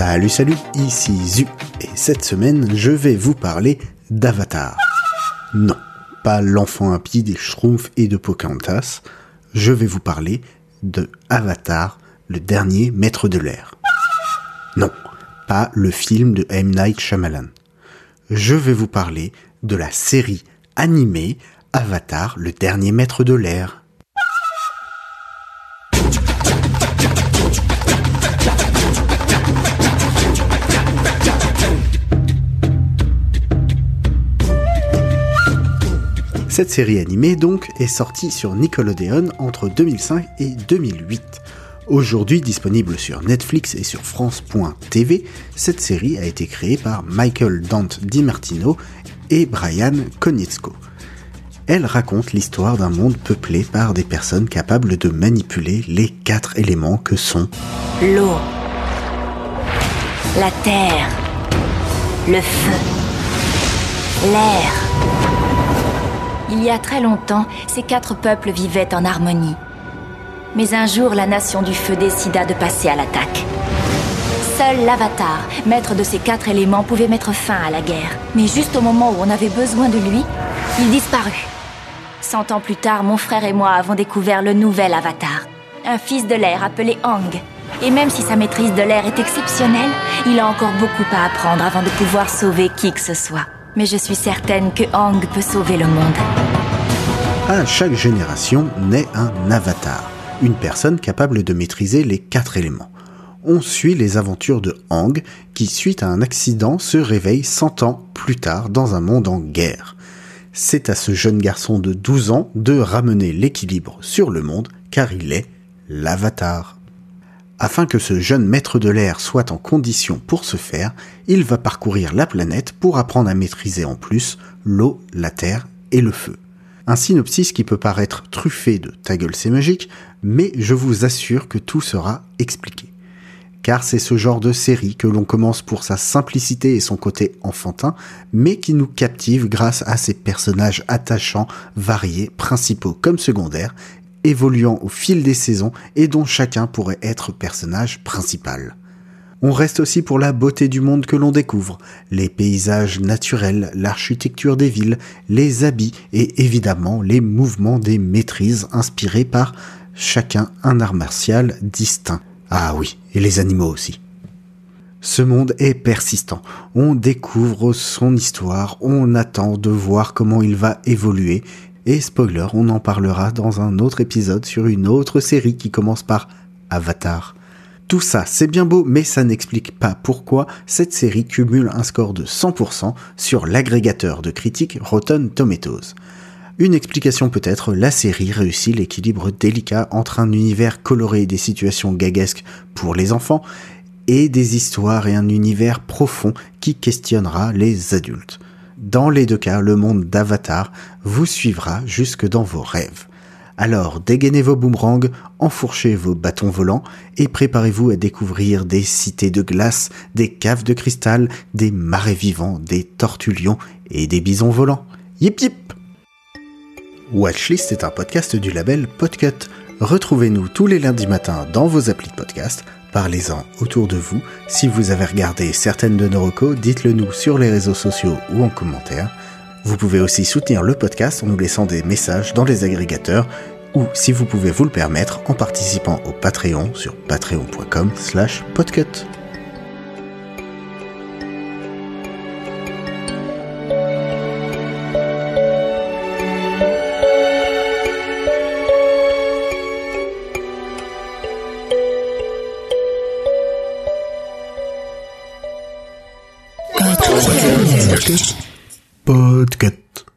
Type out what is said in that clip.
Salut salut, ici Zu, et cette semaine je vais vous parler d'Avatar. Non, pas l'enfant impie des Schtroumpfs et de Pocahontas, je vais vous parler de Avatar, le dernier maître de l'air. Non, pas le film de M. Night Shyamalan. Je vais vous parler de la série animée Avatar, le dernier maître de l'air. Cette série animée donc est sortie sur Nickelodeon entre 2005 et 2008. Aujourd'hui disponible sur Netflix et sur France.tv, cette série a été créée par Michael Dante DiMartino et Brian Konietzko. Elle raconte l'histoire d'un monde peuplé par des personnes capables de manipuler les quatre éléments que sont l'eau, la terre, le feu, l'air. Il y a très longtemps, ces quatre peuples vivaient en harmonie. Mais un jour, la nation du feu décida de passer à l'attaque. Seul l'Avatar, maître de ces quatre éléments, pouvait mettre fin à la guerre. Mais juste au moment où on avait besoin de lui, il disparut. Cent ans plus tard, mon frère et moi avons découvert le nouvel Avatar. Un fils de l'air appelé Ang. Et même si sa maîtrise de l'air est exceptionnelle, il a encore beaucoup à apprendre avant de pouvoir sauver qui que ce soit. Mais je suis certaine que Ang peut sauver le monde. À chaque génération naît un avatar, une personne capable de maîtriser les quatre éléments. On suit les aventures de Ang, qui suite à un accident se réveille 100 ans plus tard dans un monde en guerre. C'est à ce jeune garçon de 12 ans de ramener l'équilibre sur le monde, car il est l'avatar. Afin que ce jeune maître de l'air soit en condition pour ce faire, il va parcourir la planète pour apprendre à maîtriser en plus l'eau, la terre et le feu. Un synopsis qui peut paraître truffé de ta gueule c'est magique, mais je vous assure que tout sera expliqué. Car c'est ce genre de série que l'on commence pour sa simplicité et son côté enfantin, mais qui nous captive grâce à ses personnages attachants, variés, principaux comme secondaires, évoluant au fil des saisons et dont chacun pourrait être personnage principal. On reste aussi pour la beauté du monde que l'on découvre, les paysages naturels, l'architecture des villes, les habits et évidemment les mouvements des maîtrises inspirés par chacun un art martial distinct. Ah oui, et les animaux aussi. Ce monde est persistant. On découvre son histoire, on attend de voir comment il va évoluer et spoiler, on en parlera dans un autre épisode sur une autre série qui commence par Avatar. Tout ça, c'est bien beau, mais ça n'explique pas pourquoi cette série cumule un score de 100% sur l'agrégateur de critiques Rotten Tomatoes. Une explication peut-être, la série réussit l'équilibre délicat entre un univers coloré et des situations gaguesques pour les enfants et des histoires et un univers profond qui questionnera les adultes. Dans les deux cas, le monde d'Avatar vous suivra jusque dans vos rêves. Alors dégainez vos boomerangs, enfourchez vos bâtons volants et préparez-vous à découvrir des cités de glace, des caves de cristal, des marais vivants, des tortues lions et des bisons volants. Yip yip Watchlist est un podcast du label Podcut. Retrouvez-nous tous les lundis matins dans vos applis de podcast Parlez-en autour de vous. Si vous avez regardé certaines de nos recos, dites-le nous sur les réseaux sociaux ou en commentaire. Vous pouvez aussi soutenir le podcast en nous laissant des messages dans les agrégateurs ou si vous pouvez vous le permettre en participant au Patreon sur patreon.com slash podcut. Podcast.